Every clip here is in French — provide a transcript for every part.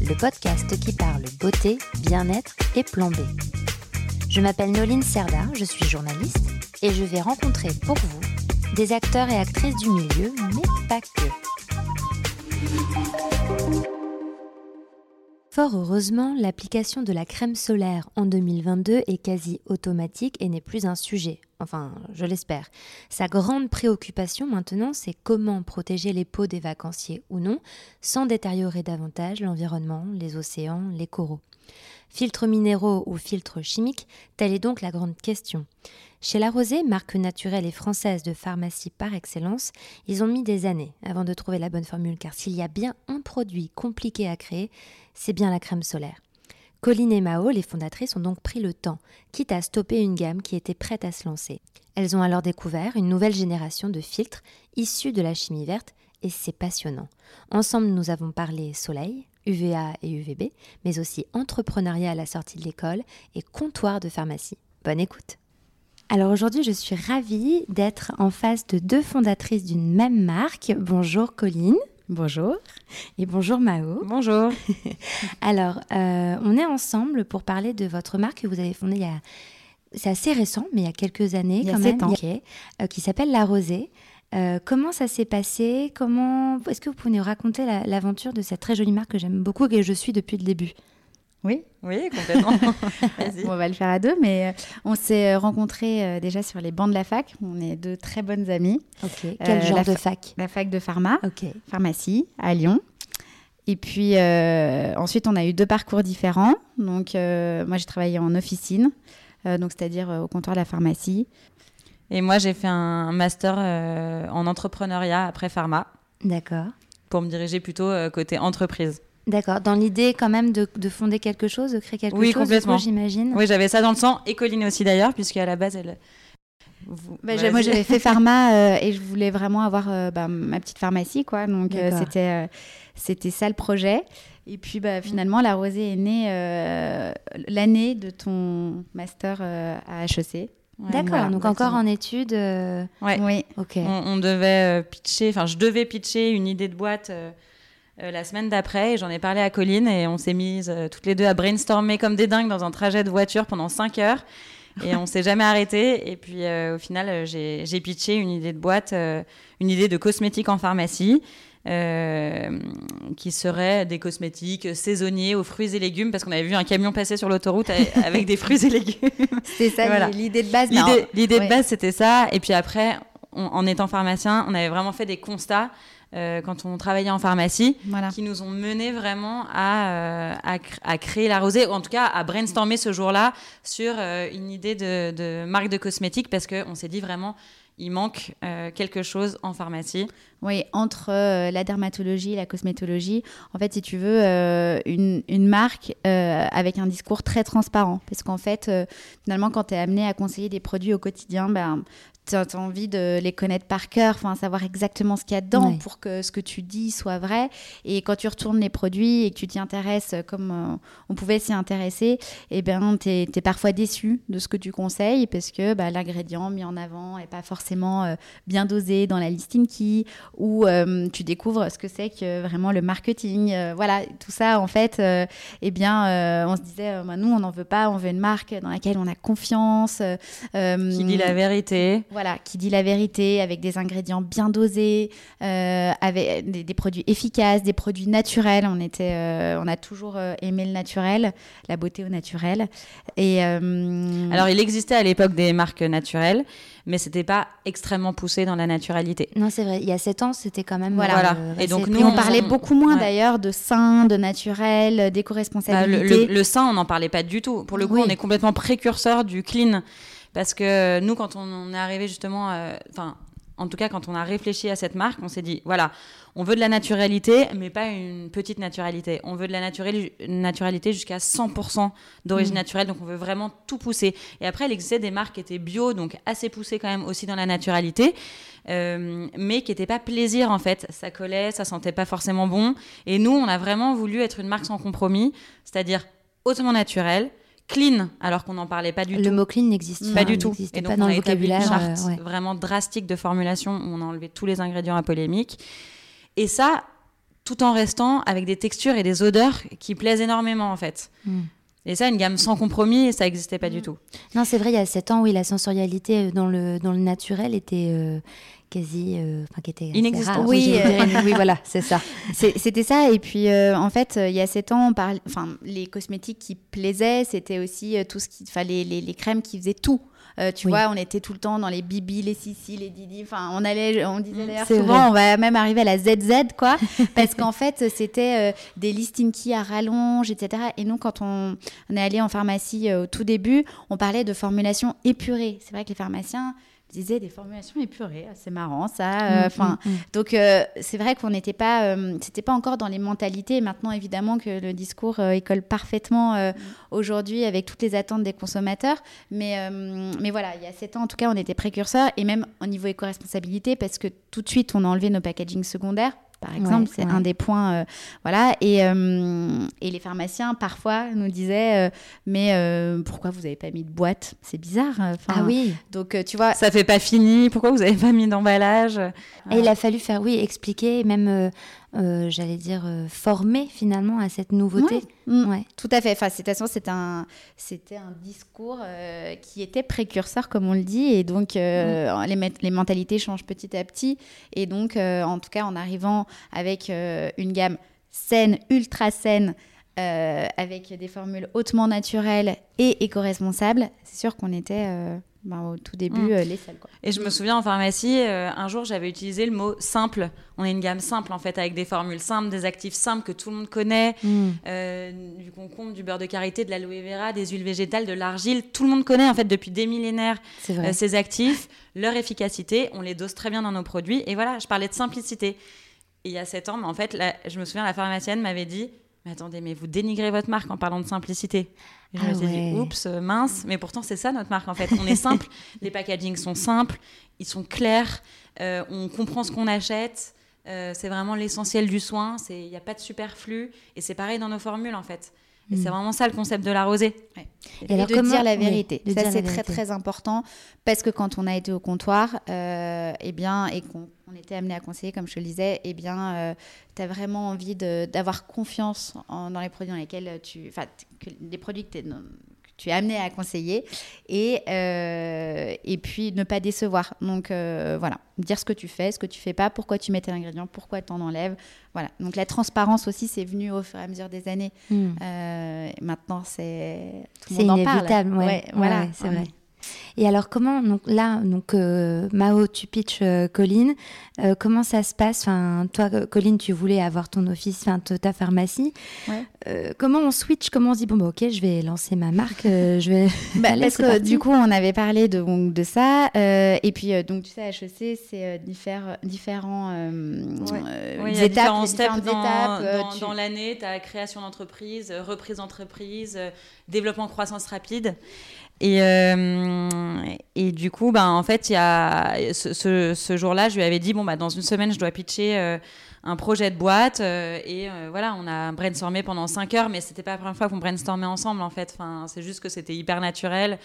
le podcast qui parle beauté, bien-être et plan. Je m'appelle Noline Serda, je suis journaliste et je vais rencontrer pour vous des acteurs et actrices du milieu, mais pas que. Fort heureusement, l'application de la crème solaire en 2022 est quasi automatique et n'est plus un sujet. Enfin, je l'espère. Sa grande préoccupation maintenant, c'est comment protéger les peaux des vacanciers ou non, sans détériorer davantage l'environnement, les océans, les coraux. Filtres minéraux ou filtres chimiques, telle est donc la grande question. Chez La Rosée, marque naturelle et française de pharmacie par excellence, ils ont mis des années avant de trouver la bonne formule car s'il y a bien un produit compliqué à créer, c'est bien la crème solaire. Colline et Mao, les fondatrices, ont donc pris le temps, quitte à stopper une gamme qui était prête à se lancer. Elles ont alors découvert une nouvelle génération de filtres issus de la chimie verte et c'est passionnant. Ensemble, nous avons parlé soleil, UVA et UVB, mais aussi entrepreneuriat à la sortie de l'école et comptoir de pharmacie. Bonne écoute. Alors aujourd'hui, je suis ravie d'être en face de deux fondatrices d'une même marque. Bonjour Colline. Bonjour. Et bonjour Mao. Bonjour. Alors, euh, on est ensemble pour parler de votre marque que vous avez fondée il y a... C'est assez récent, mais il y a quelques années Il y a quand sept même, ans. euh, qui s'appelle La Rosée. Euh, comment ça s'est passé? Comment Est-ce que vous pouvez nous raconter la- l'aventure de cette très jolie marque que j'aime beaucoup et que je suis depuis le début? Oui, Oui, complètement. On va le faire à deux, mais euh, on s'est rencontrés euh, déjà sur les bancs de la fac. On est deux très bonnes amies. Quel Euh, genre de fa- fac? La fac de pharma, pharmacie, à Lyon. Et puis euh, ensuite, on a eu deux parcours différents. Donc, euh, moi, j'ai travaillé en officine, donc c'est-à-dire au comptoir de la pharmacie. Et moi, j'ai fait un master euh, en entrepreneuriat après pharma D'accord. pour me diriger plutôt euh, côté entreprise. D'accord. Dans l'idée quand même de, de fonder quelque chose, de créer quelque Oui, chose, complètement. j'imagine. Oui, j'avais ça dans le sang et Colline aussi d'ailleurs, puisqu'à la base, elle. Vous- Bah, moi, j'avais fait pharma euh, et je voulais vraiment avoir euh, bah, ma petite pharmacie, quoi. Donc, euh, c'était euh, c'était ça le projet. Et puis, bah, finalement, la rosée est née euh, l'année de ton master euh, à HEC. D'accord. voilà, donc encore exactement. en études. euh, Ouais. Oui. Ok. On, on devait euh, pitcher, enfin, je devais pitcher une idée de boîte. euh, euh, la semaine d'après, et j'en ai parlé à Colline et on s'est mises euh, toutes les deux à brainstormer comme des dingues dans un trajet de voiture pendant 5 heures et on s'est jamais arrêté. Et puis euh, au final, j'ai j'ai pitché une idée de boîte, euh, une idée de cosmétiques en pharmacie. Euh, qui serait des cosmétiques saisonniers aux fruits et légumes parce qu'on avait vu un camion passer sur l'autoroute avec- des fruits et légumes. C'était ça Voilà. l'idée de base. L'idée en- l'idée ouais. de base, c'était ça. Et puis après, on- en étant pharmacien, on avait vraiment fait des constats euh, quand on travaillait en pharmacie Voilà. qui nous ont mené vraiment à, euh, à, cr- à créer la rosée, ou en tout cas à brainstormer ce jour-là sur euh, une idée de, de marque de cosmétiques parce qu'on s'est dit vraiment, il manque euh, quelque chose en pharmacie. Oui, entre euh, la dermatologie et la cosmétologie, en fait, si tu veux, euh, une, une marque avec un discours très transparent. Parce qu'en fait, finalement, quand tu es amené à conseiller des produits au quotidien, ben, tu as envie de les connaître par cœur, enfin, savoir exactement ce qu'il y a dedans Ouais. pour que ce que tu dis soit vrai. Et quand tu retournes les produits et que tu t'y intéresses comme euh, on pouvait s'y intéresser, eh ben, tu es, parfois déçu de ce que tu conseilles parce que bah, l'ingrédient mis en avant n'est pas forcément euh, bien dosé dans la listing key où euh, tu découvres ce que c'est que vraiment le marketing. Voilà, tout ça, en fait, eh bien, on se disait, bah, nous, on n'en veut pas, on veut une marque dans laquelle on a confiance. Qui dit la vérité. Voilà, qui dit la vérité, avec des ingrédients bien dosés, euh, avec des, des produits efficaces, des produits naturels. On, était, euh, on a toujours euh, aimé le naturel, la beauté au naturel. Et, euh, Alors, il existait à l'époque des marques naturelles, mais c'était pas extrêmement poussé dans la naturalité. Non, c'est vrai. Il y a 7 ans, c'était quand même. Voilà. Voilà. euh, Et donc, nous, on on- parlait on- beaucoup moins ouais. d'ailleurs de sain, de naturel, Bah, le, d'éco-responsabilité. le, le sein, on n'en parlait pas du tout. Pour le coup, Oui. on est complètement précurseur du clean. Parce que nous, quand on, est arrivé justement, euh, enfin, en tout cas, quand on a réfléchi à cette marque, on s'est dit, voilà, On veut de la naturalité, mais pas une petite naturalité. On veut de la naturalité jusqu'à 100% d'origine naturelle, donc on veut vraiment tout pousser. Et après, il existait des marques qui étaient bio, donc assez poussées quand même aussi dans la naturalité, euh, mais qui n'étaient pas plaisir en fait. Ça collait, ça sentait pas forcément bon. Et nous, on a vraiment voulu être une marque sans compromis, c'est-à-dire hautement naturelle, clean, alors qu'on n'en parlait pas du tout. Le mot clean n'existe pas, du tout. Et donc, pas dans le vocabulaire. Une charte euh, vraiment drastique de formulation où on a enlevé tous les ingrédients à polémique. Et ça, tout en restant avec des textures et des odeurs qui plaisent énormément en fait. Hmm. Et ça, une gamme sans compromis, ça n'existait pas du hmm. tout. Non, c'est vrai, il y a 7 ans, oui, la sensorialité euh, dans le, dans le naturel était, euh, quasi, euh, enfin qui était inexistant. Oui, oui, voilà, c'est ça. C'était ça. Et puis en fait, il y a 7 ans, enfin les cosmétiques qui plaisaient, c'était aussi tout ce qui, enfin les, les, les, crèmes qui faisaient tout. Euh, tu vois, on était tout le temps dans les Bibi, les Sissi, les Didi. Enfin, on allait, on disait mm, d'ailleurs souvent, on va même arriver à la ZZ, quoi. parce qu'en fait, c'était euh, des listings qui à rallonge, etc. Et nous, quand on, on est allé en pharmacie euh, au tout début, on parlait de formulation épurée. C'est vrai que les pharmaciens, disait des formulations épurées, c'est marrant ça. Euh, mm, enfin, mm, mm. donc euh, c'est vrai qu'on n'était pas, euh, c'était pas encore dans les mentalités. Maintenant, évidemment que le discours école parfaitement aujourd'hui avec toutes les attentes des consommateurs. Mais mais voilà, il y a sept ans en tout cas, on était précurseurs et même au niveau éco-responsabilité parce que tout de suite on a enlevé nos packaging secondaires par exemple. c'est un des points. Euh, voilà. Et, euh, et, les pharmaciens, parfois, nous disaient euh, Mais pourquoi vous n'avez pas mis de boîte? C'est bizarre. ah oui. Donc, tu vois. Ça fait pas fini. Pourquoi vous n'avez pas mis d'emballage? Et il a fallu faire, oui, expliquer, même euh, j'allais dire, euh, formé finalement à cette nouveauté. Mm. Ouais. Tout à fait. Enfin, c'était un, c'était un discours euh, qui était précurseur, comme on le dit, et donc mm. les, les, mentalités changent petit à petit. Et donc, en tout cas, en arrivant avec une gamme saine, ultra saine, avec des formules hautement naturelles et éco-responsables, c'est sûr qu'on était bah, au tout début, mm. euh, les sels. Quoi. Et je me souviens en pharmacie, euh, un jour, j'avais utilisé le mot simple. On est une gamme simple, en fait, avec des formules simples, des actifs simples que tout le monde connaît, mm. euh, du concombre, du beurre de karité, de l'aloe vera, des huiles végétales, de l'argile. Tout le monde connaît, en fait, depuis des millénaires, ces actifs, leur efficacité. On les dose très bien dans nos produits. Et voilà, je parlais de simplicité. Et il y a sept ans, mais en fait, je me souviens, la pharmacienne m'avait dit mais attendez, mais vous dénigrez votre marque en parlant de simplicité. je me ah suis dit, oups, mince, mais pourtant c'est ça notre marque en fait. On est simple, les packagings sont simples, ils sont clairs, euh, on comprend ce qu'on achète, euh, c'est vraiment l'essentiel du soin, il n'y a pas de superflu, et c'est pareil dans nos formules en fait. Et c'est mm. vraiment ça le concept de la rosée. Et, de dire la vérité. ça, c'est très, très important parce que quand on a été au comptoir, euh, eh bien, et qu'on était amené à conseiller, comme je le disais, eh bien, euh, tu as vraiment envie d'avoir confiance dans les produits dans lesquels tu. Enfin, les produits que tu es amené à conseiller et, euh, et puis ne pas décevoir. Donc euh, voilà, dire ce que tu fais, ce que tu fais pas, pourquoi tu mets tes ingrédients, pourquoi tu en enlèves. Voilà. Donc la transparence aussi, c'est venu au fur et à mesure des années. Hmm. Euh, maintenant, c'est tout le monde en parle. Ouais, voilà, c'est vrai. Et alors comment donc là donc euh, Mao tu pitches euh, Colline. Euh, comment ça se passe? Enfin toi Colline tu voulais avoir ton office enfin ta pharmacie. Comment on switch? Comment on se dit bon bah ok je vais lancer ma marque je vais bah, parce que du coup on avait parlé de de ça et puis donc tu sais HEC c'est différents différents oui, étapes, différents steps dans, dans l'année. Tu as création d'entreprise reprise d'entreprise développement croissance rapide. Et, euh, et du coup, ben, en fait, y a, ce, jour-là, je lui avais dit bon, bah, dans une semaine, je dois pitcher euh, un projet de boîte. Euh, et voilà, on a brainstormé pendant 5 heures, mais c'était pas la première fois qu'on brainstormait ensemble, en fait. C'est juste que c'était hyper naturel,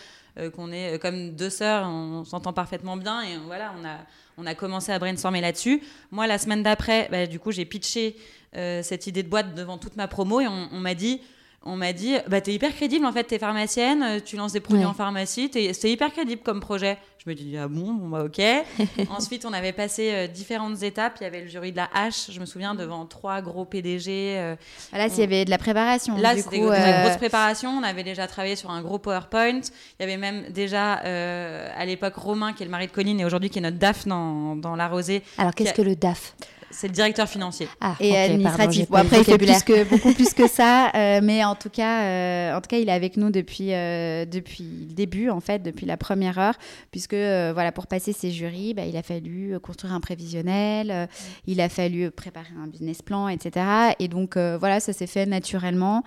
qu'on est comme deux sœurs, on s'entend parfaitement bien. Et voilà, on a, on a commencé à brainstormer là-dessus. Moi, la semaine d'après, bah, du coup, j'ai pitché cette idée de boîte devant toute ma promo et on m'a dit on m'a dit bah t'es hyper crédible en fait t'es pharmacienne euh, tu lances des produits en pharmacie c'est hyper crédible comme projet. Je me dis ah bon bon bah ok. Ensuite on avait passé euh, différentes étapes. Il y avait le jury de la H je me souviens devant trois gros PDG euh, là il y avait de la préparation là c'était une grosse préparation on avait déjà travaillé sur un gros PowerPoint. Il y avait même déjà à l'époque Romain qui est le mari de Colline et aujourd'hui qui est notre DAF dans, dans la rosée alors qu'est-ce que le DAF? C'est le directeur financier. Ah, et administratif. bon, après, il fait plus que, beaucoup plus que ça, euh, mais en tout cas, euh, en tout cas, il est avec nous depuis euh, depuis le début, en fait, depuis la première heure, puisque voilà, pour passer ses jurys, bah, il a fallu construire un prévisionnel, il a fallu préparer un business plan, etc. Et donc voilà, ça s'est fait naturellement,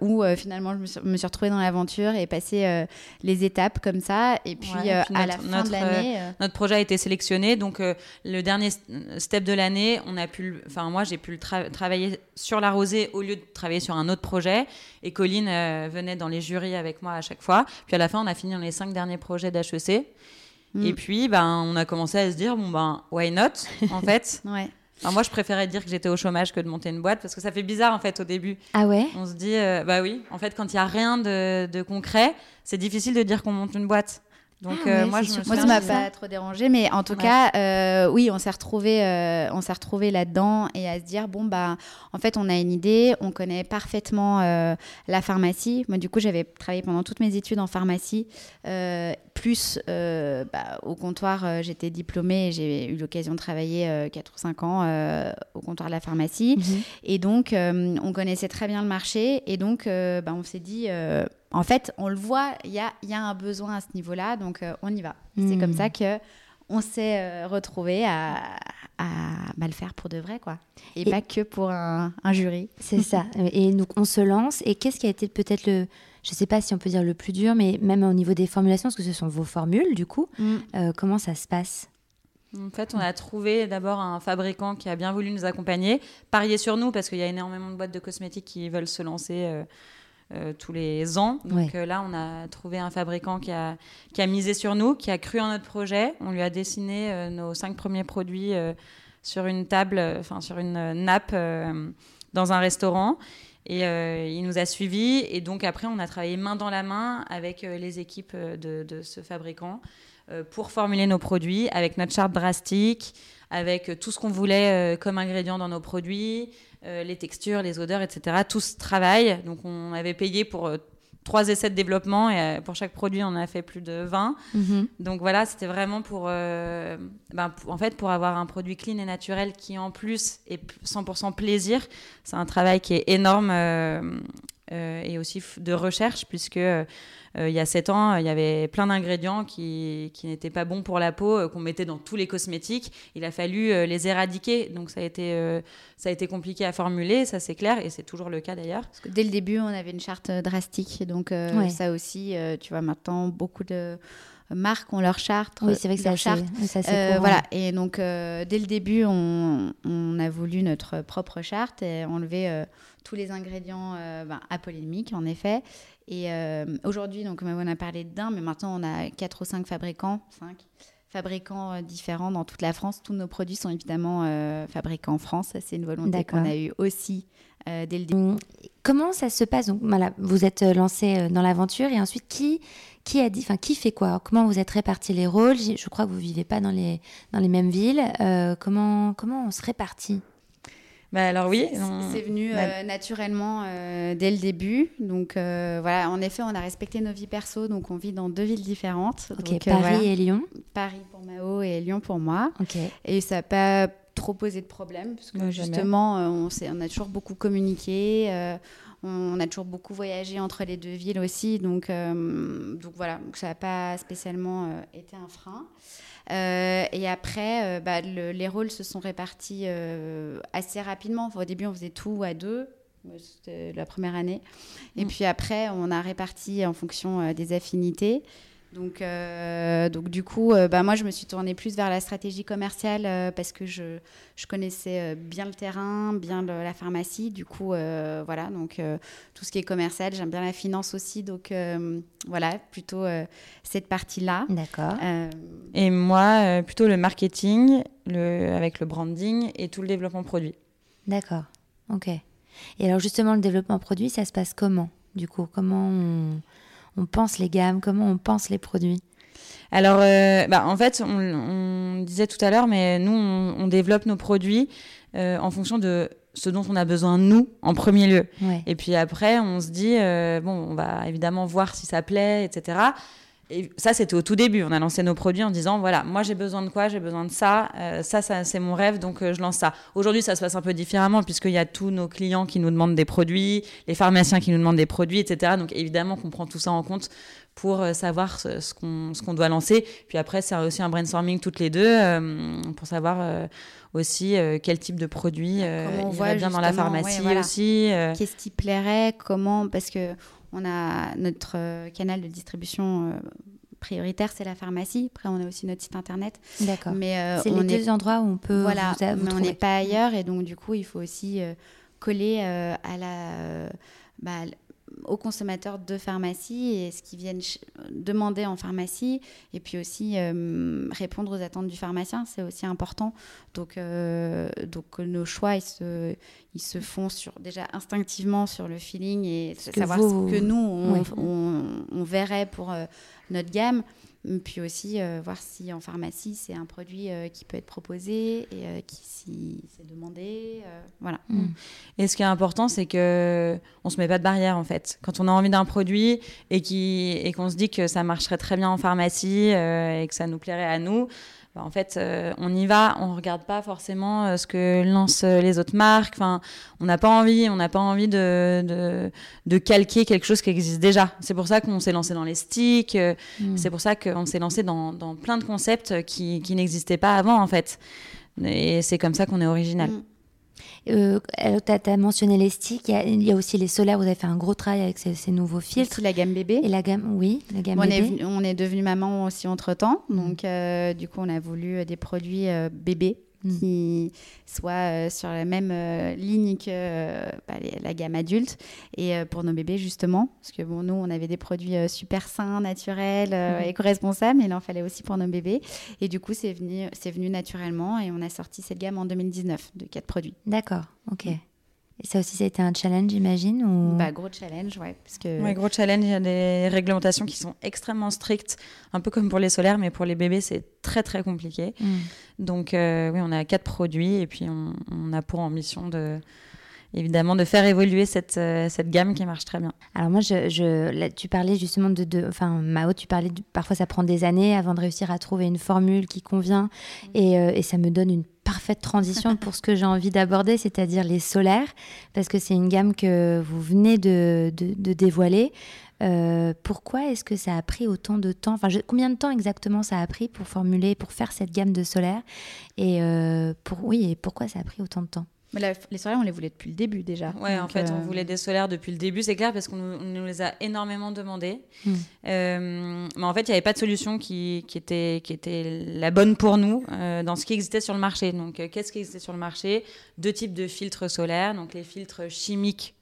où finalement, je me suis, me suis retrouvée dans l'aventure et passé les étapes comme ça, et puis, à la fin de l'année, notre projet a été sélectionné, donc le dernier step de l'année, on a pu, enfin moi j'ai pu le travailler sur la rosée au lieu de travailler sur un autre projet. Et Colline euh, venait dans les jurys avec moi à chaque fois. Puis à la fin, on a fini dans les cinq derniers projets d'HEC. Mm. Et puis, ben, on a commencé à se dire, bon, ben, why not, en fait? Ouais. moi, je préférais dire que j'étais au chômage que de monter une boîte parce que ça fait bizarre, en fait, au début. Ah ouais? On se dit, euh, bah oui, en fait, quand il n'y a rien de, de concret, c'est difficile de dire qu'on monte une boîte. Donc ah euh, moi, je moi, ça m'a pas trop dérangé, mais en tout cas, euh, oui, on s'est retrouvé, euh, on s'est retrouvé là-dedans et à se dire bon bah, en fait, on a une idée, on connaît parfaitement la pharmacie. Moi, du coup, j'avais travaillé pendant toutes mes études en pharmacie, plus bah, au comptoir, j'étais diplômée et j'ai eu l'occasion de travailler 4 ou 5 ans au comptoir de la pharmacie, mhm. et donc on connaissait très bien le marché et donc bah, on s'est dit en fait, on le voit, il y a, un besoin à ce niveau-là, donc euh, on y va. C'est comme hmm. ça que on s'est euh, retrouvé à, mal le faire pour de vrai, quoi. Et, pas que pour un, jury. C'est ça. Et donc, on se lance. Et qu'est-ce qui a été peut-être le, je ne sais pas si on peut dire le plus dur, mais même au niveau des formulations, parce que ce sont vos formules, du coup, hmm. euh, comment ça se passe? En fait, on a trouvé d'abord un fabricant qui a bien voulu nous accompagner, parier sur nous parce qu'il y a énormément de boîtes de cosmétiques qui veulent se lancer euh, tous les ans. Donc euh, là, on a trouvé un fabricant qui a, qui a misé sur nous, qui a cru en notre projet. On lui a dessiné euh, nos cinq premiers produits sur une table, enfin sur une nappe dans un restaurant. Et il nous a suivis. Et donc après, on a travaillé main dans la main avec les équipes de, de ce fabricant pour formuler nos produits avec notre charte drastique, avec tout ce qu'on voulait comme ingrédients dans nos produits, les textures, les odeurs, etc. Tout ce travail. Donc on avait payé pour euh, trois essais de développement et euh, pour chaque produit on a fait plus de 20 mhm. donc voilà c'était vraiment pour, ben, en fait pour avoir un produit clean et naturel qui en plus est 100% plaisir c'est un travail qui est énorme et aussi de recherche puisque euh, il y a 7 ans, il y avait plein d'ingrédients qui, qui n'étaient pas bons pour la peau, euh, qu'on mettait dans tous les cosmétiques. Il a fallu euh, les éradiquer. Donc ça a, été, ça a été compliqué à formuler, ça c'est clair, et c'est toujours le cas d'ailleurs. Parce que dès le début, on avait une charte drastique. Donc ça aussi, tu vois, maintenant, beaucoup de marques ont leur charte. Oui, c'est vrai que c'est charte. Euh, voilà. Et donc, dès le début, on, on, a voulu notre propre charte et enlever tous les ingrédients ben, apolémiques, en effet. Et euh, aujourd'hui, donc, on a parlé d'un, mais maintenant, on a quatre ou cinq fabricants, cinq fabricants euh, différents dans toute la France. Tous nos produits sont évidemment euh, fabriqués en France. C'est une volonté qu'on a eue aussi dès le début. Hum, comment ça se passe? Donc, voilà, vous êtes lancé dans l'aventure et ensuite, qui, qui a dit, enfin, qui fait quoi? Comment vous êtes répartis les rôles? Je crois que vous vivez pas dans les, dans les mêmes villes. comment, comment on se répartit? Bah, alors oui. C'est venu bah euh, naturellement euh, dès le début. Donc euh, voilà, en effet, on a respecté nos vies perso. Donc on vit dans deux villes différentes. donc, Paris et Lyon. Paris pour Mao et Lyon pour moi. Et ça n'a pas trop posé de problème parce que justement, on, on, a toujours beaucoup communiqué. On a toujours beaucoup voyagé entre les deux villes aussi. Donc, donc voilà, ça n'a pas spécialement été un frein. Euh, et après, euh, bah, les rôles se sont répartis euh, assez rapidement. au début, on faisait tout à deux. C'était la première année. Et mm. puis après, on a réparti en fonction des affinités. Donc, euh, donc du coup, euh, bah, moi, je me suis tournée plus vers la stratégie commerciale euh, parce que je, je connaissais bien le terrain, bien la pharmacie. Du coup, voilà, donc tout ce qui est commercial, j'aime bien la finance aussi. Donc voilà, plutôt cette partie-là. D'accord. Et moi, plutôt le marketing, le, avec le branding et tout le développement produit. D'accord, ok. Et alors justement, le développement produit, ça se passe comment Du coup, comment on on pense les gammes, comment on pense les produits alors, euh, bah, en fait, on, disait tout à l'heure, mais nous, on, développe nos produits euh, en fonction de ce dont on a besoin nous en premier lieu. Et puis après, on se dit, euh, bon, on va évidemment voir si ça plaît, etc. Et ça, c'était au tout début. On a lancé nos produits en disant voilà, moi j'ai besoin de quoi? J'ai besoin de ça. Euh, ça, ça c'est mon rêve, donc euh, je lance ça. Aujourd'hui, ça se passe un peu différemment puisqu'il y a tous nos clients qui nous demandent des produits, les pharmaciens qui nous demandent des produits, etc. Donc évidemment qu'on prend tout ça en compte pour euh, savoir ce, ce qu'on doit lancer. Puis après, c'est aussi un brainstorming toutes les deux pour savoir aussi quel type de produit on irait bien dans la pharmacie aussi. Qu'est-ce qui plairait? Comment? Parce que on a notre euh, canal de distribution euh, prioritaire, c'est la pharmacie. Après, on a aussi notre site internet. D'accord. Mais euh, c'est les deux endroits où on peut. Voilà, mais on n'est pas ailleurs et donc du coup, il faut aussi coller à la. Bah, aux consommateurs de pharmacie et ce qu'ils viennent demander en pharmacie et puis aussi euh, répondre aux attentes du pharmacien, c'est aussi important. Donc, euh, donc nos choix, ils se, ils se font sur, déjà instinctivement sur le feeling et savoir ce que nous, on, on, verrait pour euh, notre gamme. Puis aussi euh, voir si en pharmacie c'est un produit euh, qui peut être proposé et euh, qui si c'est demandé. voilà. Mm. Et ce qui est important, c'est que on se met pas de barrière en fait. Quand on a envie d'un produit et qui et qu'on se dit que ça marcherait très bien en pharmacie et que ça nous plairait à nous, bah, en fait, euh, on y va, on regarde pas forcément euh, ce que lancent euh, les autres marques. Enfin, on n'a pas envie, on n'a pas envie de, de, calquer quelque chose qui existe déjà. C'est pour ça qu'on s'est lancé dans les sticks. Mm. C'est pour ça qu'on s'est lancé dans, dans, plein de concepts qui, qui n'existaient pas avant, en fait. Et c'est comme ça qu'on est original. Mm. Euh, tu as, mentionné les sticks, il y, a aussi les solaires, vous avez fait un gros travail avec ces, nouveaux filtres. la gamme bébé. Et la gamme, oui, la gamme on bébé. Est, on est devenu maman aussi entre-temps, mm. donc euh, du coup on a voulu euh, des produits bébés Mm. qui soit euh, sur la même euh, ligne que bah, la gamme adulte et euh, pour nos bébés justement parce que bon nous on avait des produits super sains naturels mm. éco-responsables mais il en fallait aussi pour nos bébés et du coup c'est venu c'est venu naturellement et on a sorti cette gamme en 2019 de quatre produits d'accord ok mm. Et ça aussi, ça a été un challenge, j'imagine ou... bah, Gros challenge, ouais. Parce que... ouais, gros challenge, il y a des réglementations qui sont extrêmement strictes, un peu comme pour les solaires, mais pour les bébés, c'est très, très compliqué. Mm. Donc, euh, oui, on a quatre produits et puis on, on, a pour ambition de évidemment de faire évoluer cette, euh, cette gamme qui marche très bien. Alors moi, je, je tu parlais justement de, de, enfin Mao, tu parlais de, parfois ça prend des années avant de réussir à trouver une formule qui convient mm. et, euh, et ça me donne une parfaite transition pour ce que j'ai envie d'aborder, c'est-à-dire les solaires, parce que c'est une gamme que vous venez de, dévoiler. Euh, pourquoi est-ce que ça a pris autant de temps Enfin, combien de temps exactement ça a pris pour formuler, pour faire cette gamme de solaires Et euh, pour oui, et pourquoi ça a pris autant de temps? Les solaires, on les voulait depuis le début déjà. Ouais, en fait, on euh, voulait des solaires depuis le début, c'est clair, parce qu'on nous, les a énormément demandés. Hmm. Euh, mais en fait, il n'y avait pas de solution qui, qui, était, qui était la bonne pour nous euh, dans ce qui existait sur le marché. Donc, qu'est-ce qui existait sur le marché? Deux types de filtres solaires, donc les filtres chimiques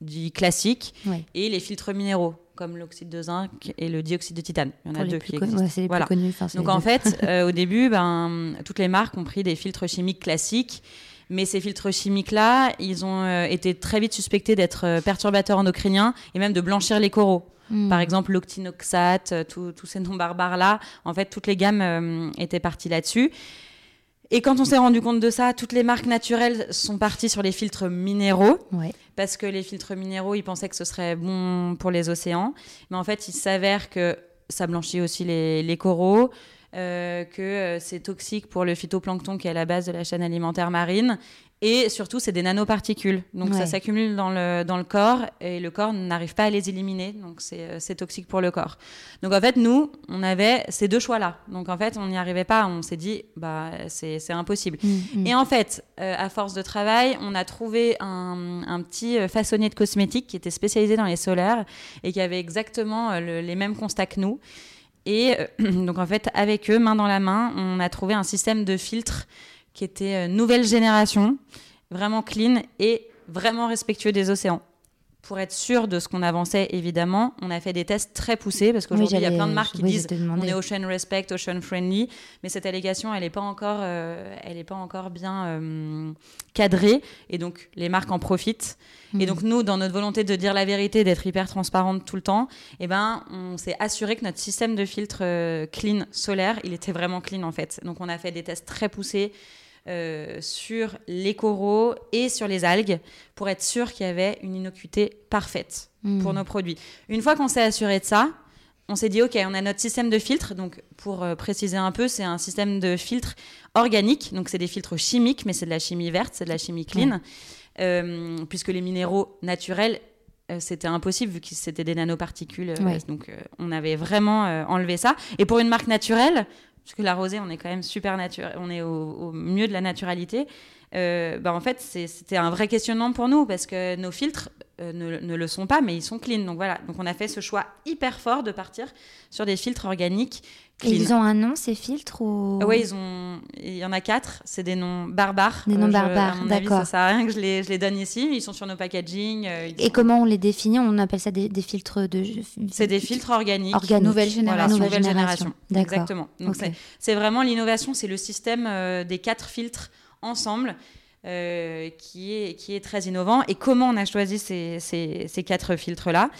du classique et les filtres minéraux comme l'oxyde de zinc et le dioxyde de titane. Il y en a deux qui existent. voilà. Donc en fait, au début, ben, toutes les marques ont pris des filtres chimiques classiques mais ces filtres chimiques-là, ils ont euh, été très vite suspectés d'être euh, perturbateurs endocriniens et même de blanchir les coraux. Hmm. Par exemple, l'octinoxate, euh, tous ces noms barbares-là. En fait, toutes les gammes étaient parties là-dessus. Et quand on s'est rendu compte de ça, toutes les marques naturelles sont parties sur les filtres minéraux. Parce que les filtres minéraux, ils pensaient que ce serait bon pour les océans. Mais en fait, il s'avère que ça blanchit aussi les, les coraux. Euh, que euh, c'est toxique pour le phytoplancton qui est à la base de la chaîne alimentaire marine. Et surtout, c'est des nanoparticules. Donc, ça s'accumule dans le, dans le corps et le corps n'arrive pas à les éliminer. Donc, c'est euh, toxique pour le corps. Donc, en fait, nous, on avait ces deux choix-là. Donc, en fait, on n'y arrivait pas. On s'est dit, bah, c'est impossible. Mm, mm. Et en fait, à force de travail, on a trouvé un, un, petit façonnier de cosmétiques qui était spécialisé dans les solaires et qui avait exactement les mêmes constats que nous. Et euh, donc en fait, avec eux, main dans la main, on a trouvé un système de filtre qui était euh, nouvelle génération, vraiment clean et vraiment respectueux des océans pour être sûr de ce qu'on avançait, évidemment, on a fait des tests très poussés parce qu'aujourd'hui, il y a plein de marques qui disent on est ocean respect, ocean friendly, mais cette allégation, elle n'est pas encore, euh, elle est pas encore bien euh, cadrée, et donc les marques en profitent. Et donc nous, dans notre volonté de dire la vérité, d'être hyper transparente tout le temps, eh ben, on s'est assuré que notre système de filtre euh, clean solaire, il était vraiment clean en fait. Donc on a fait des tests très poussés. Euh, sur les coraux et sur les algues pour être sûr qu'il y avait une innocuité parfaite pour hmm. nos produits. Une fois qu'on s'est assuré de ça, on s'est dit, OK, on a notre système de filtre. Donc, pour euh, préciser un peu, c'est un système de filtre organique. Donc, c'est des filtres chimiques, mais c'est de la chimie verte, c'est de la chimie clean. Euh, puisque les minéraux naturels, euh, c'était impossible vu que c'était des nanoparticules. Ouais. donc, on avait vraiment enlevé ça. Et pour une marque naturelle, puisque la rosée, on est quand même super naturel, on est au, mieux de la naturalité. euh, bah, en fait, c'était un vrai questionnement pour nous parce que nos filtres euh, ne, ne le sont pas, mais ils sont clean. Donc voilà, donc on a fait ce choix hyper fort de partir sur des filtres organiques Et clean. ils ont un nom, ces filtres ou... Ah ouais, ils ont. Il y en a quatre. C'est des noms barbares. Des noms je- barbares, d'accord. ça sert à rien que je les, je les donne ici. Ils sont sur nos packaging. euh, ils Et sont- comment on les définit? On appelle ça des, des filtres de... C'est des filtres organiques. Organiques. Nouvelle Voilà, génération. nouvelle, Nouvelle génération. génération. D'accord. Exactement. C'est- c'est vraiment l'innovation, c'est le système euh, des quatre filtres ensemble euh, qui, est, qui est très innovant. Et comment on a choisi ces, ces- ces quatre filtres-là?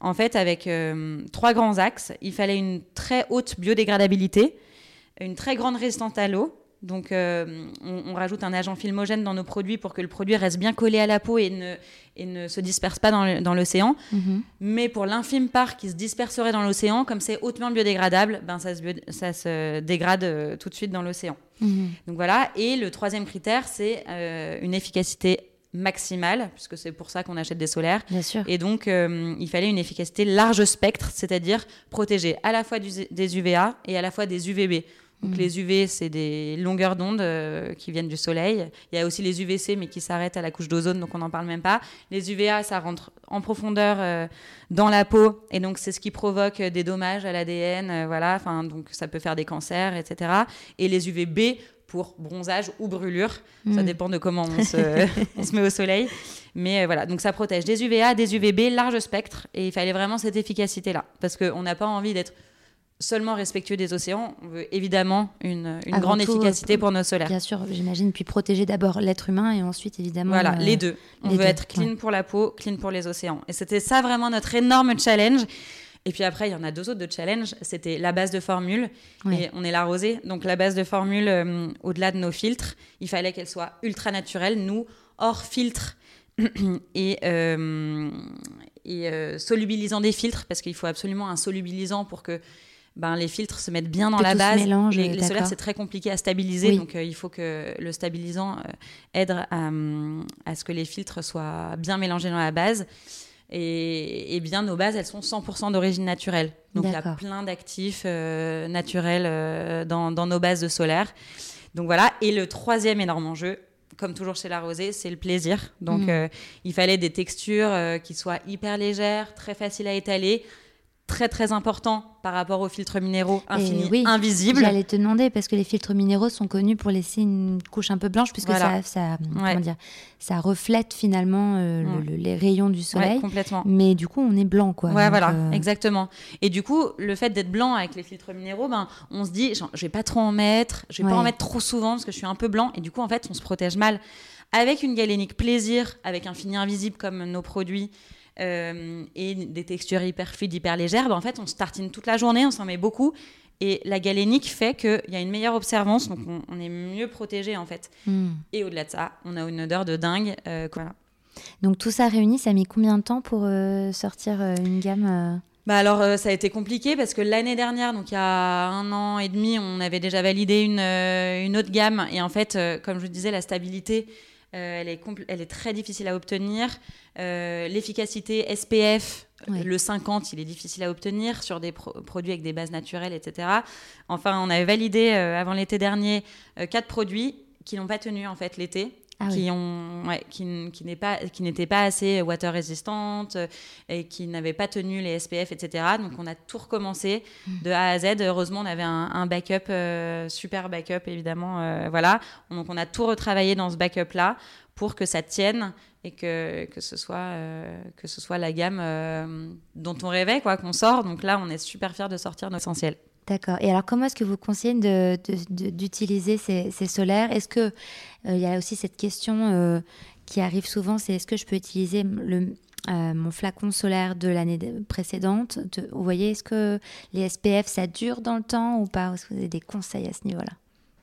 En fait, avec euh, trois grands axes, il fallait une très haute biodégradabilité, une très grande résistance à l'eau. Donc, euh, on, on rajoute un agent filmogène dans nos produits pour que le produit reste bien collé à la peau et ne, et ne se disperse pas dans l'océan. Mhm. Mais pour l'infime part qui se disperserait dans l'océan, comme c'est hautement biodégradable, ben ça, se, bio- ça se dégrade euh, tout de suite dans l'océan. Mhm. Donc voilà. Et le troisième critère, c'est une efficacité maximale, puisque c'est pour ça qu'on achète des solaires. Bien sûr. Et donc, euh, il fallait une efficacité large spectre, c'est-à-dire protéger à la fois du- des UVA et à la fois des UVB. Donc, les UV, c'est des longueurs d'onde euh, qui viennent du soleil. Il y a aussi les UVC, mais qui s'arrêtent à la couche d'ozone, donc on n'en parle même pas. Les UVA, ça rentre en profondeur euh, dans la peau, et donc c'est ce qui provoque des dommages à l'ADN. voilà, enfin, donc ça peut faire des cancers, etc. Et les UVB pour bronzage ou brûlure. Ça Mm. dépend de comment on se, on se met au soleil. Mais euh, voilà, donc ça protège des UVA, des UVB, large spectre. Et il fallait vraiment cette efficacité-là. Parce qu'on n'a pas envie d'être seulement respectueux des océans. On veut évidemment une, grande tout, efficacité euh, pour nos solaires. Bien sûr, j'imagine. Puis protéger d'abord l'être humain et ensuite, évidemment... Voilà, euh, les deux. On les veut deux, être clean ouais. pour la peau, clean pour les océans. Et c'était ça vraiment notre énorme challenge. Et puis après, il y en a deux autres de challenge. C'était la base de formule. Ouais. Et on est la rosée. Donc la base de formule, euh, au-delà de nos filtres, il fallait qu'elle soit ultra naturelle. Nous, hors filtre et, euh, et euh, solubilisant des filtres, parce qu'il faut absolument un solubilisant pour que ben, les filtres se mettent bien dans Que la base. mélange, les, les solaires, c'est très compliqué à stabiliser. Oui. Donc euh, il faut que le stabilisant euh, aide à, à ce que les filtres soient bien mélangés dans la base. Et, et bien, nos bases, elles sont 100% d'origine naturelle. Donc, il y a plein d'actifs euh, naturels euh, dans, dans nos bases de solaire. Donc, voilà. Et le troisième énorme enjeu, comme toujours chez la rosée, c'est le plaisir. Donc, Mhm. euh, il fallait des textures qui soient hyper légères, très faciles à étaler, très, très important par rapport aux filtres minéraux infinis, oui, invisibles. J'allais te demander parce que les filtres minéraux sont connus pour laisser une couche un peu blanche puisque Voilà. ça, ça, Ouais. dire, ça reflète finalement euh, le- Ouais. le- les rayons du Ouais, soleil. complètement. mais du coup, on est blanc, quoi. Ouais, Donc, voilà, euh, exactement. Et du coup, le fait d'être blanc avec les filtres minéraux, ben, on se dit, genre, je vais pas trop en mettre, je vais pas en mettre trop souvent parce que je suis un peu blanc. Et du coup, en fait, on se protège mal. Avec une galénique plaisir, avec un fini invisible comme nos produits, euh, et des textures hyper fluides, hyper légères, ben, en fait, on se tartine toute la journée, on s'en met beaucoup. Et la galénique fait qu'il y a une meilleure observance, donc on, on est mieux protégé en fait. hmm. Et au-delà de ça, on a une odeur de dingue. euh, voilà. Donc tout ça réuni, ça a mis combien de temps pour euh, sortir euh, une gamme euh, Bah alors euh, ça a été compliqué parce que l'année dernière, donc il y a un an et demi, on avait déjà validé une, euh, une autre gamme et en fait, euh, comme je vous disais, la stabilité, euh, elle, est compl- elle est très difficile à obtenir. Euh, L'efficacité SPF, Ouais. le 50, il est difficile à obtenir sur des pro- produits avec des bases naturelles, etc. Enfin, on avait validé euh, avant l'été dernier quatre produits qui n'ont pas tenu en fait l'été Ah qui oui. ont ouais, qui, qui n'est pas qui n'étaient pas assez water résistantes euh, et qui n'avaient pas tenu les SPF etc donc on a tout recommencé Hmm. de A à Z. Heureusement on avait un, un backup euh, super backup évidemment euh, voilà. Donc on a tout retravaillé dans ce backup là pour que ça tienne et que, que ce soit euh, que ce soit la gamme euh, dont on rêvait quoi qu'on sort. Donc là on est super fiers de sortir nos essentiels D'accord. Et alors, comment est-ce que vous conseillez de- de- de- d'utiliser ces, ces solaires? Est-ce que euh, il y a aussi cette question euh, qui arrive souvent, c'est est-ce que je peux utiliser le, euh, mon flacon solaire de l'année de- précédente? De- Vous voyez, est-ce que les SPF ça dure dans le temps ou pas? Est-ce que vous avez des conseils à ce niveau-là?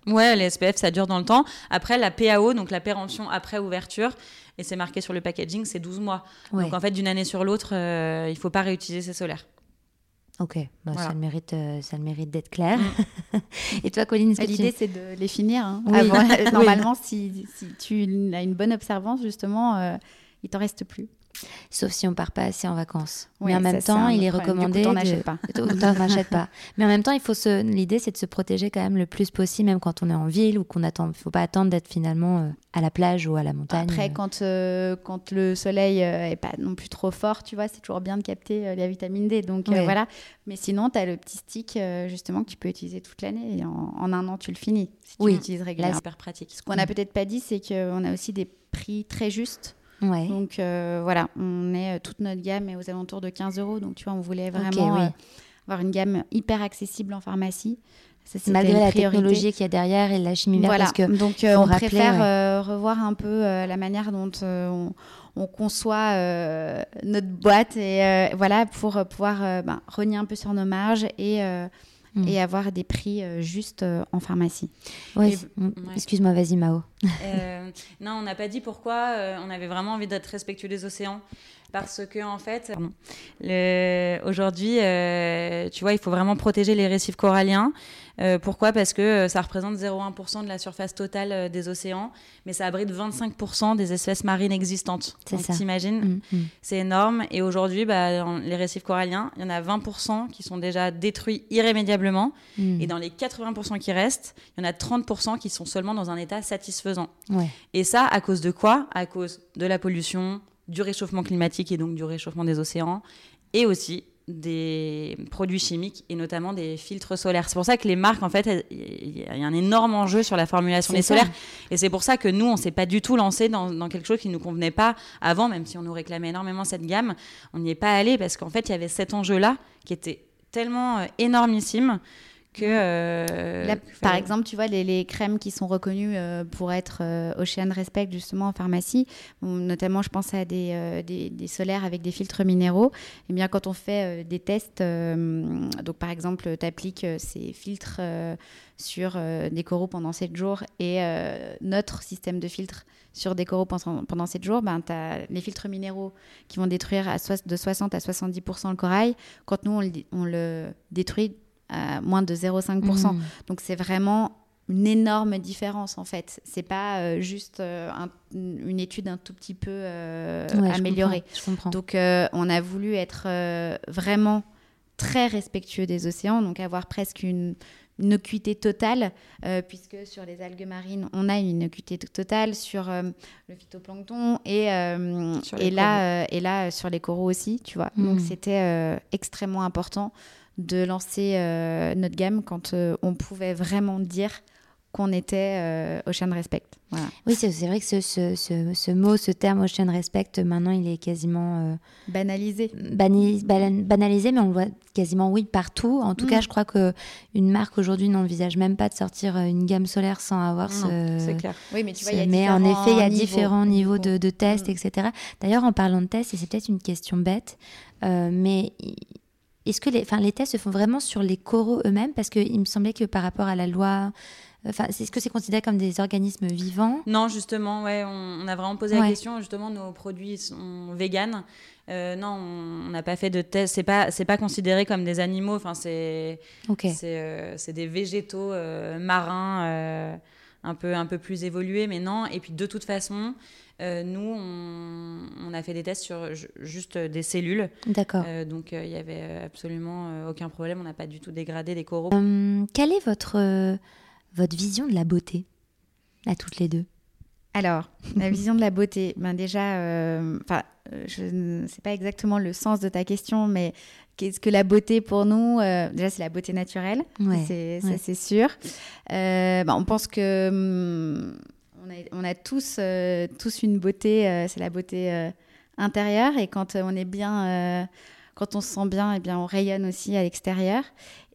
Ouais, les SPF, ça dure dans le temps. Après, la PAO, donc la péremption après ouverture, et c'est marqué sur le packaging, c'est 12 mois. Ouais. Donc en fait, d'une année sur l'autre, il faut pas réutiliser ces solaires. Ok, bah, Voilà. ça le mérite, euh, ça le mérite d'être clair. Et toi, Colline, tu- L'idée, c'est de les finir. hein. Oui. Avant- Oui. Normalement, si, si tu as une bonne observance, justement, euh, il t'en reste plus. Sauf si on part pas assez en vacances. Ouais, Mais en même ça, temps, il est coup, recommandé. t'en de- achètes pas. T'en t'en achètes pas. Mais en même temps, il faut se. L'idée, c'est de se protéger quand même le plus possible, même quand on est en ville ou qu'on attend. Il faut pas attendre d'être finalement euh, à la plage ou à la montagne. Après, quand, euh, quand le soleil euh, est pas non plus trop fort, tu vois, c'est toujours bien de capter euh, la vitamine D. Donc euh, Ouais. voilà. Mais sinon, tu as le petit stick euh, justement que tu peux utiliser toute l'année. Et en, en un an, tu le finis. Si tu Oui. l'utilises régulièrement. super pratique. Ce qu'on n'a peut-être pas dit, c'est qu'on a aussi des prix très justes. Ouais. Donc euh, voilà, on est euh, toute notre gamme est aux alentours de 15 euros. Donc tu vois, on voulait vraiment oui. euh, avoir une gamme hyper accessible en pharmacie. Ça, Malgré la priorité. technologie qu'il y a derrière et la chimie verte, Voilà, parce que donc euh, on rappeler, préfère ouais. revoir un peu la manière dont on, on conçoit notre boîte et voilà pour pouvoir ben, renier un peu sur nos marges et, Mm. et avoir des prix euh, justes euh, en pharmacie. Ouais, mm, ouais. excuse-moi, vas-y Mao. Euh, non, on n'a pas dit pourquoi. euh, on avait vraiment envie d'être respectueux des océans. Parce que, en fait, aujourd'hui, euh, tu vois, il faut vraiment protéger les récifs coralliens. Euh, pourquoi? Parce que euh, ça représente 0,1% de la surface totale des océans, mais ça abrite 25% des espèces marines existantes. C'est ça. t'imagines? Mm, mm. C'est énorme. Et aujourd'hui, bah, les récifs coralliens, il y en a 20% qui sont déjà détruits irrémédiablement. Mm. Et dans les 80% qui restent, il y en a 30% qui sont seulement dans un état satisfaisant. Ouais. Et ça, à cause de quoi? À cause de la pollution, du réchauffement climatique et donc du réchauffement des océans, et aussi des produits chimiques et notamment des filtres solaires. C'est pour ça que les marques, en fait, il y a un énorme enjeu sur la formulation des ça. solaires. Et c'est pour ça que nous, on s'est pas du tout lancé dans, dans quelque chose qui nous convenait pas avant, même si on nous réclamait énormément cette gamme. On n'y est pas allé parce qu'en fait, il y avait cet enjeu-là qui était tellement euh, énormissime que... euh, Là, par exemple, tu vois, les, les crèmes qui sont reconnues euh, pour être euh, Ocean Respect, justement, en pharmacie, notamment, je pense à des, des, des solaires avec des filtres minéraux. Et bien, quand on fait des tests, donc par exemple, tu appliques ces filtres sur des coraux pendant 7 jours et notre système de filtre sur des coraux pendant, pendant 7 jours, ben, tu as les filtres minéraux qui vont détruire à de 60 à 70% le corail. Quand nous, on le, on le détruit à moins de 0,5%. Mm. Donc c'est vraiment une énorme différence en fait. C'est pas euh, juste euh, un- une étude un tout petit peu euh, Ouais, je améliorée. comprends, Je comprends. Donc euh, on a voulu être euh, vraiment très respectueux des océans, donc avoir presque une innocuité totale, euh, puisque sur les algues marines, on a une innocuité t- totale sur euh, le phytoplancton et, euh, et, là, euh, et là, euh, sur les coraux aussi, tu vois. Donc c'était euh, extrêmement important de lancer euh, notre gamme quand euh, on pouvait vraiment dire qu'on était euh, Ocean Respect. Voilà. Oui, c'est vrai que ce, ce, ce, ce mot, ce terme Ocean Respect, maintenant, il est quasiment euh, Banalisé. bani- banalisé, mais on le voit quasiment, oui, partout. En tout Mm. cas, je crois que une marque aujourd'hui n'envisage même pas de sortir une gamme solaire sans avoir Non, ce... c'est clair. Oui, mais tu vois, il y a mais en différents effet, il y a niveaux. différents niveaux de, de tests, Mm. etc. D'ailleurs, en parlant de tests, et c'est peut-être une question bête, euh, mais est-ce que les, enfin, les tests se font vraiment sur les coraux eux-mêmes? Parce qu'il me semblait que par rapport à la loi, enfin, est-ce que c'est considéré comme des organismes vivants? Non, justement, ouais, on, on a vraiment posé Ouais. la question. Justement, nos produits sont véganes. Euh, non, on n'a pas fait de test. C'est pas, c'est pas considéré comme des animaux. Enfin, c'est, euh, des végétaux euh, marins euh, un peu, un peu plus évolués, mais non. Et puis de toute façon, euh, nous, on, on a fait des tests sur ju- juste des cellules. D'accord. Euh, donc euh, il y avait euh, absolument euh, aucun problème. On n'a pas du tout dégradé des coraux. Hum, quelle est votre, euh, votre vision de la beauté à toutes les deux? Alors, la vision de la beauté, ben déjà, euh, enfin, euh, je ne sais pas exactement le sens de ta question, mais qu'est-ce que la beauté pour nous Euh, Déjà, c'est la beauté naturelle, Ouais, c'est, ouais. ça c'est sûr. Euh, ben, on pense que hum, on, a, on a tous, euh, tous une beauté, euh, c'est la beauté euh, intérieure, et quand on est bien, quand on se sent bien, eh bien, on rayonne aussi à l'extérieur.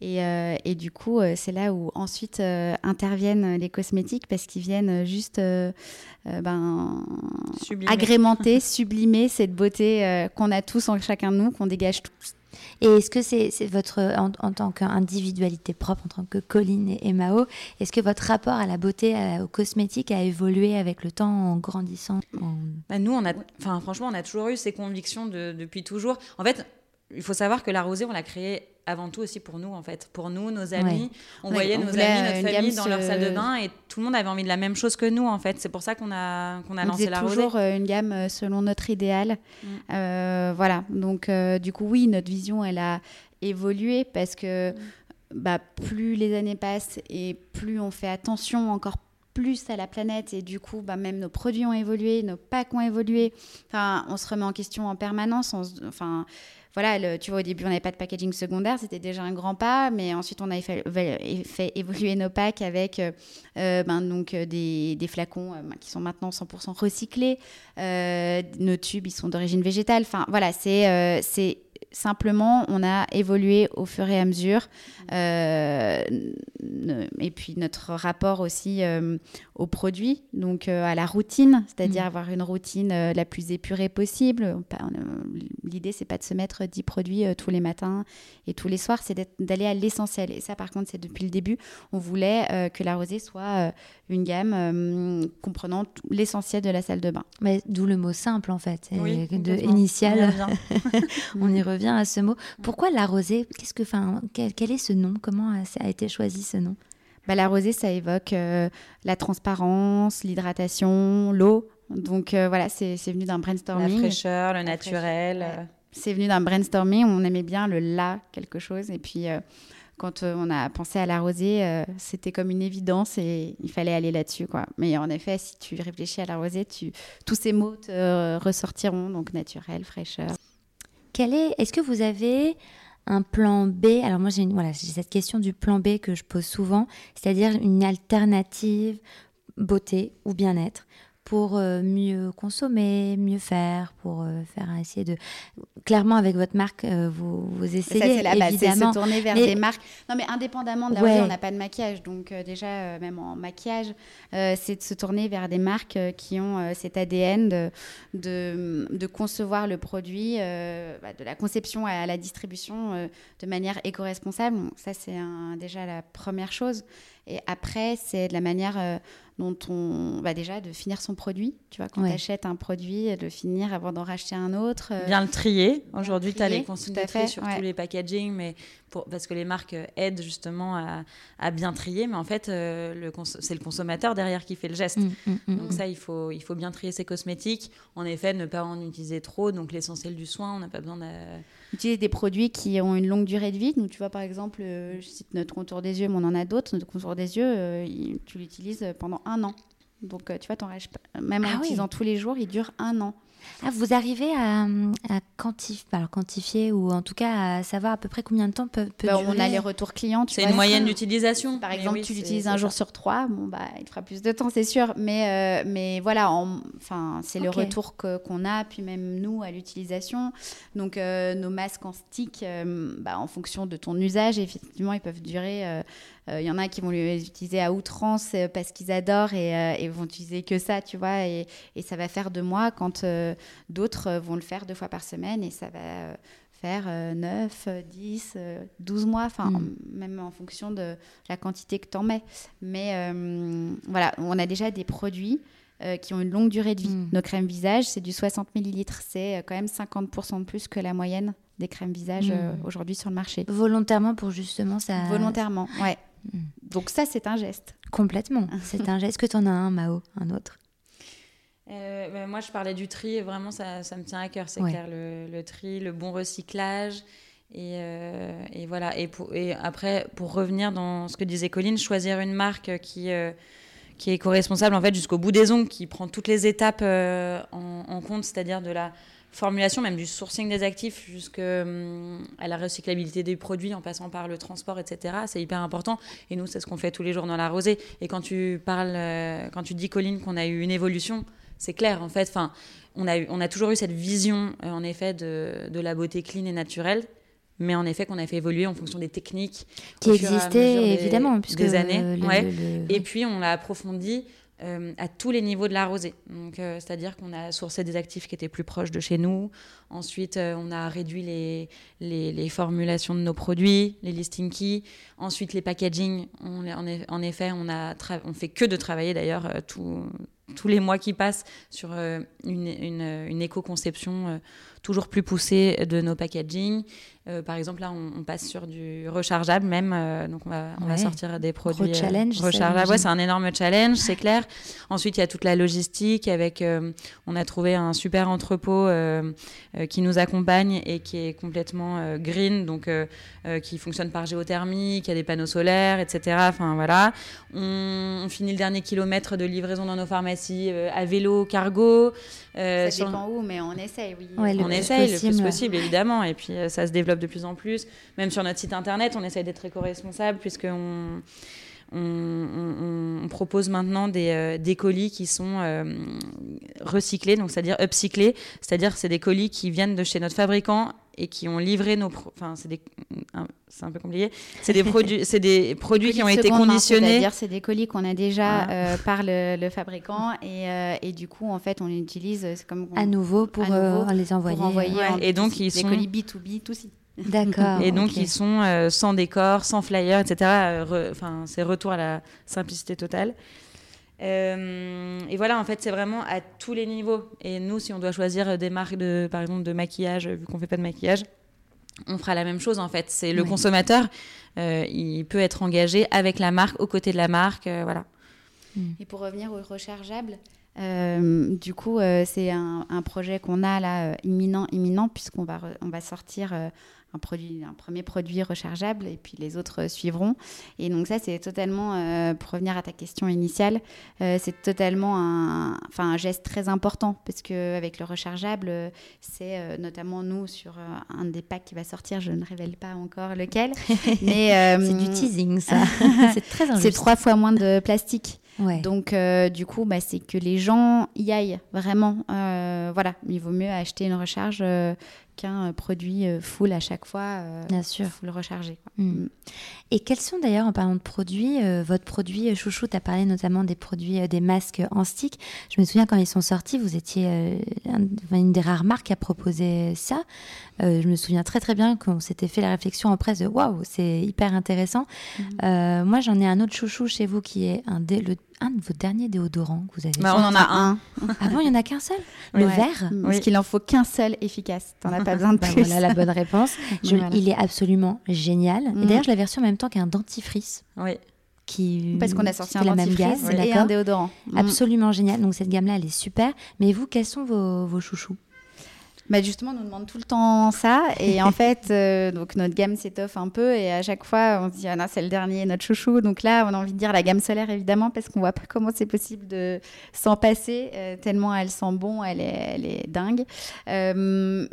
Et, et du coup, c'est là où ensuite interviennent les cosmétiques parce qu'ils viennent juste ben, agrémenter, sublimer cette beauté qu'on a tous en chacun de nous, qu'on dégage tous. Et est-ce que c'est votre, en, tant qu'individualité propre, en tant que Colline et, Mao, est-ce que votre rapport à la beauté, à- aux cosmétiques a évolué avec le temps en grandissant Bah, nous, on a, franchement, on a toujours eu ces convictions de- depuis toujours. En fait, il faut savoir que la rosée, on l'a créée avant tout aussi pour nous, en fait. Pour nous, nos amis. On voyait nos amis, notre famille dans leur salle de bain et tout le monde avait envie de la même chose que nous, en fait. C'est pour ça qu'on a, qu'on a lancé la rosée. toujours une gamme selon notre idéal. Mm. voilà. Donc, du coup, oui, notre vision, elle a évolué parce que. Mm. Bah, plus les années passent et plus on fait attention encore plus à la planète et du coup, bah, même nos produits ont évolué, nos packs ont évolué. Enfin, on se remet en question en permanence. enfin, voilà, tu vois, au début, on n'avait pas de packaging secondaire, c'était déjà un grand pas, mais ensuite, on a fait, fait évoluer nos packs avec euh, euh, ben, donc, euh, des, des flacons ben, qui sont maintenant 100% recyclés. nos tubes, ils sont d'origine végétale. Enfin, voilà, c'est simplement, on a évolué au fur et à mesure. Euh, et puis notre rapport aussi euh, aux produits, donc euh, à la routine, c'est-à-dire mm. avoir une routine la plus épurée possible. L'idée, c'est pas de se mettre 10 produits tous les matins et tous les soirs, c'est d'aller à l'essentiel. Et ça, par contre, c'est depuis le début. On voulait que la rosée soit une gamme comprenant l'essentiel de la salle de bain. D'où le mot simple, en fait, de initial. On y revient à ce mot. Pourquoi la rosée? Qu'est-ce que, enfin, quel, quel est ce nom? Comment a, été choisi ce nom? Bah, La rosée, ça évoque euh, la transparence, l'hydratation, l'eau. Donc euh, voilà, c'est venu d'un brainstorming. La fraîcheur, le naturel. C'est venu d'un brainstorming. On aimait bien le là quelque chose. Et puis euh, quand on a pensé à la rosée, c'était comme une évidence et il fallait aller là-dessus. quoi. Mais en effet, si tu réfléchis à la rosée, tu... tous ces mots te ressortiront. Donc naturel, fraîcheur. Est-ce que vous avez un plan B? Alors moi j'ai voilà, cette question du plan B que je pose souvent, c'est-à-dire une alternative beauté ou bien-être pour euh, mieux consommer, mieux faire, pour euh, faire essayer de clairement avec votre marque euh, vous, vous essayez ça, la base, évidemment se tourner vers des marques. Non mais indépendamment de la on n'a pas de maquillage donc déjà même en maquillage c'est de se tourner vers des marques qui ont cet ADN de, de, de, concevoir le produit bah, de la conception à la distribution de manière éco-responsable. ça c'est déjà la première chose et après c'est de la manière dont on va déjà de finir son produit. Tu vois, quand tu achètes un produit, de finir avant d'en racheter un autre. Euh, Bien le trier. Aujourd'hui, tu as les consignes de tri sur tous les packaging, mais pour, parce que les marques aident justement à, à bien trier. Mais en fait, euh, c'est le consommateur derrière qui fait le geste. Mm, mm, mm, donc ça, il faut, il faut bien trier ses cosmétiques. En effet, ne pas en utiliser trop. Donc l'essentiel du soin, on n'a pas besoin de... Utiliser des produits qui ont une longue durée de vie. Donc tu vois, par exemple, euh, je cite notre contour des yeux, mais on en a d'autres. Notre contour des yeux, tu l'utilises pendant un an. Donc, euh, tu vois, ton même en ah utilisant tous les jours, il dure un an. Ah, vous arrivez à, quantifier, alors quantifier ou en tout cas à savoir à peu près combien de temps peut, peut bah, durer On a les retours clients. C'est une moyenne d'utilisation. Par exemple, tu l'utilises un jour sur trois, bon bah il fera plus de temps, c'est sûr. Mais euh, mais voilà, enfin c'est le retour qu'on a, puis même nous à l'utilisation. Donc euh, nos masques en stick, euh, bah, en fonction de ton usage, effectivement, ils peuvent durer. Il y en a qui vont les utiliser à outrance parce qu'ils adorent et, et, vont utiliser que ça, tu vois, et, et ça va faire de moi quand D'autres euh, vont le faire deux fois par semaine et ça va euh, faire 9, 10, 12 mois, enfin, mm. même en fonction de la quantité que tu en mets. Mais euh, voilà, on a déjà des produits qui ont une longue durée de vie. Mm. Nos crèmes visage, c'est du 60 ml. C'est quand même 50% de plus que la moyenne des crèmes visage mm. aujourd'hui sur le marché. Volontairement pour justement ça. Volontairement, ouais. Donc ça, c'est un geste. Complètement. c'est un geste. que tu en as un, Mao, un autre euh, bah, moi, je parlais du tri, vraiment, ça, ça me tient à cœur, c'est clair, le, tri, le bon recyclage. Et, euh, et voilà. Et, pour, et, après, pour revenir dans ce que disait Colline, choisir une marque qui, euh, qui est éco-responsable en fait, jusqu'au bout des ongles, qui prend toutes les étapes en, compte, c'est-à-dire de la formulation, même du sourcing des actifs, jusqu'à hum, la recyclabilité des produits en passant par le transport, etc. C'est hyper important. Et nous, c'est ce qu'on fait tous les jours dans la rosée. Et quand tu parles, quand tu dis, Colline, qu'on a eu une évolution, c'est clair en fait. Enfin, on a, on a toujours eu cette vision euh, en effet de, de, la beauté clean et naturelle, mais en effet qu'on a fait évoluer en fonction des techniques qui existaient évidemment puisque des années. ouais. Et puis on l'a approfondi. Euh, à tous les niveaux de la rosée. Euh, c'est-à-dire qu'on a sourcé des actifs qui étaient plus proches de chez nous. Ensuite, on a réduit les, formulations de nos produits, les listing keys. Ensuite, les packaging. En, effet, on a on fait que de travailler d'ailleurs tous les mois qui passent sur euh, une, éco-conception euh, toujours plus poussée de nos packaging. Euh, par exemple, là, on, passe sur du rechargeable même. Euh, donc, on va, on va, sortir des produits Gros challenge, rechargeables. Ouais, c'est un énorme challenge, c'est clair. Ensuite, il y a toute la logistique. Avec, on a trouvé un super entrepôt qui nous accompagne et qui est complètement green, donc qui fonctionne par géothermie, qui a des panneaux solaires, etc. Enfin, voilà. On, on finit le dernier kilomètre de livraison dans nos pharmacies à vélo, cargo. ça dépend où, mais on essaye, oui. on essaye le plus possible, évidemment. Et puis, ça se développe de plus en plus. Même sur notre site internet, on essaye d'être éco-responsable puisqu'on on, on, propose maintenant des, euh, des colis qui sont euh, recyclés, donc c'est-à-dire upcyclés, c'est-à-dire c'est des colis qui viennent de chez notre fabricant et qui ont livré nos, enfin c'est des, c'est un peu compliqué, c'est des produits, c'est des produits qui ont été conditionnés. C'est-à-dire c'est des colis qu'on a déjà euh, par le, le fabricant et, et, du coup en fait on les utilise comme à nouveau pour les envoyer. Pour envoyer et donc ils des sont... colis B2B tout aussi. D'accord. et donc, ils sont euh, sans décor, sans flyer, etc. Euh, enfin, c'est retour à la simplicité totale. Euh, et voilà, en fait, c'est vraiment à tous les niveaux. Et nous, si on doit choisir des marques, de, par exemple, de maquillage, vu qu'on fait pas de maquillage, on fera la même chose, en fait. C'est le consommateur, il peut être engagé avec la marque, aux côtés de la marque, voilà. Et pour revenir aux rechargeables, du coup, c'est un, un, projet qu'on a là imminent, imminent, puisqu'on va, on va sortir un, produit, un premier produit rechargeable et puis les autres suivront. Et donc ça, c'est totalement, euh, pour revenir à ta question initiale, euh, c'est totalement un, enfin, un geste très important parce qu'avec le rechargeable, c'est euh, notamment nous sur un des packs qui va sortir, je ne révèle pas encore lequel, mais c'est du teasing ça. c'est très C'est trois fois moins de plastique. Donc, du coup, bah, c'est que les gens y aillent vraiment. voilà, il vaut mieux acheter une recharge qu'un euh, produit euh, full à chaque fois, euh, Bien sûr. full rechargé. Mm. Mm. Et quels sont d'ailleurs, en parlant de produits, votre produit chouchou, tu as parlé notamment des produits, des masques en stick. Je me souviens quand ils sont sortis, vous étiez une des rares marques à proposer ça. je me souviens très très bien qu'on s'était fait la réflexion en presse de waouh, c'est hyper intéressant. Mm. moi, j'en ai un autre chouchou chez vous qui est un des, le un de vos derniers déodorants que vous avez bah, On en a un. Ah bon, il n'y en a qu'un seul Le vert Parce qu'il en faut qu'un seul efficace. T'en as pas besoin de bah, plus. Voilà la bonne réponse. Il est absolument génial. Et mm. d'ailleurs, je l'ai reçu en même temps qu'un dentifrice. Oui. Qui, Parce qu'on a sorti un la même et un déodorant. Mm. Absolument génial. Donc cette gamme-là, elle est super. Mais vous, quels sont vos, vos chouchous? Bah justement, on nous demande tout le temps ça. Et en fait, euh, donc notre gamme s'étoffe un peu. Et à chaque fois, on se dit, ah non, c'est le dernier, notre chouchou. Donc là, on a envie de dire la gamme solaire, évidemment, parce qu'on voit pas comment c'est possible de s'en passer, euh, tellement elle sent bon, elle est, elle est dingue. Euh,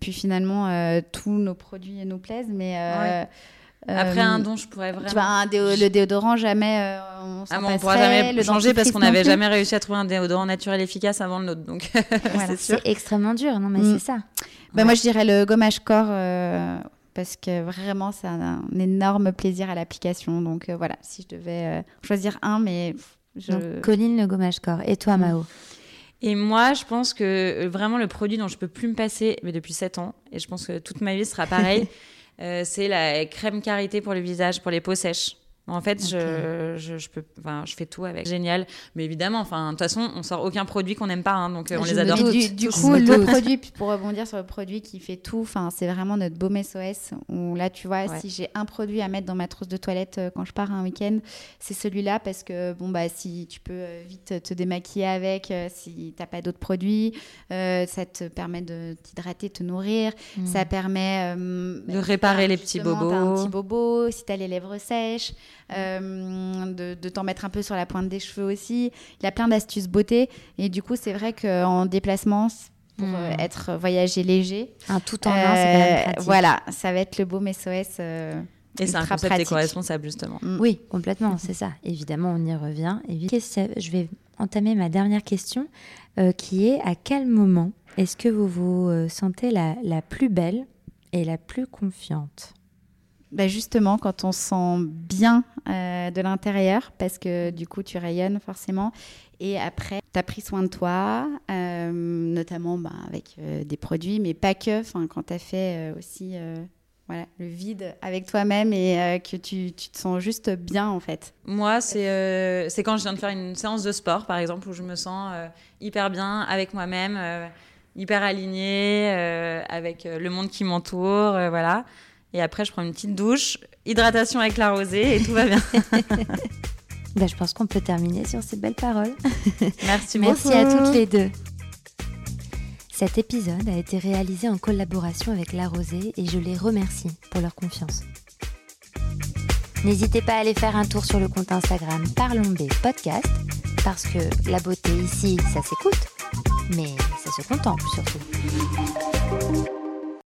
puis finalement, tous nos produits nous plaisent. Mais. Après un don, je pourrais vraiment. Tu vois, le déodorant, jamais euh, on s'en ah, on pourra jamais le changer parce qu'on n'avait jamais réussi à trouver un déodorant naturel efficace avant le nôtre. Donc, c'est extrêmement dur, non mais mm. c'est ça. Bah, Moi, je dirais le gommage corps euh, parce que vraiment, c'est un, énorme plaisir à l'application. Donc euh, voilà, si je devais choisir un, mais. Je... Colline, le gommage corps. Et toi, mm. Mao? Et moi, je pense que vraiment le produit dont je peux plus me passer, mais depuis 7 ans, et je pense que toute ma vie sera pareil, Euh, c'est la crème carité pour le visage, pour les peaux sèches. En fait, je, je, peux, enfin, je fais tout avec. Génial. Mais évidemment, enfin, de toute façon, on sort aucun produit qu'on n'aime pas, hein, donc euh, on les adore. Du, du coup, le produit, pour rebondir sur le produit qui fait tout, enfin, c'est vraiment notre baume SOS. Où là, tu vois, si j'ai un produit à mettre dans ma trousse de toilette euh, quand je pars un week-end, c'est celui-là parce que bon bah, si tu peux euh, vite te démaquiller avec, si t'as pas d'autres produits, ça te permet de t'hydrater, de te nourrir, ça permet de réparer les petits bobos. Un petit bobo, si t'as les lèvres sèches. Euh, de, t'en mettre un peu sur la pointe des cheveux aussi. Il a plein d'astuces beauté. Et du coup, c'est vrai qu'en déplacement, pour euh, hmm. être voyager léger. Un tout en un, c'est quand même pratique. Voilà, ça va être le beau SOS. Euh, et c'est un concept éco-responsable, justement. Hmm. Oui, complètement, c'est ça. Évidemment, on y revient. Je vais entamer ma dernière question, qui est à quel moment est-ce que vous vous sentez la, la plus belle et la plus confiante? Bah justement, quand on sent bien euh, de l'intérieur, parce que du coup, tu rayonnes forcément. Et après, tu as pris soin de toi, euh, notamment bah, avec euh, des produits, mais pas que. Quand tu as fait aussi voilà, le vide avec toi-même et que tu, tu, te sens juste bien, en fait. Moi, c'est c'est quand je viens de faire une séance de sport, par exemple, où je me sens hyper bien avec moi-même hyper alignée, avec le monde qui m'entoure, voilà. Et après, je prends une petite douche, hydratation avec la rosée et tout va bien. Bah, je pense qu'on peut terminer sur ces belles paroles. Merci, Merci beaucoup. à toutes les deux. Cet épisode a été réalisé en collaboration avec La Rosée et je les remercie pour leur confiance. N'hésitez pas à aller faire un tour sur le compte Instagram Parlons B Podcast parce que la beauté ici, ça s'écoute, mais ça se contemple surtout.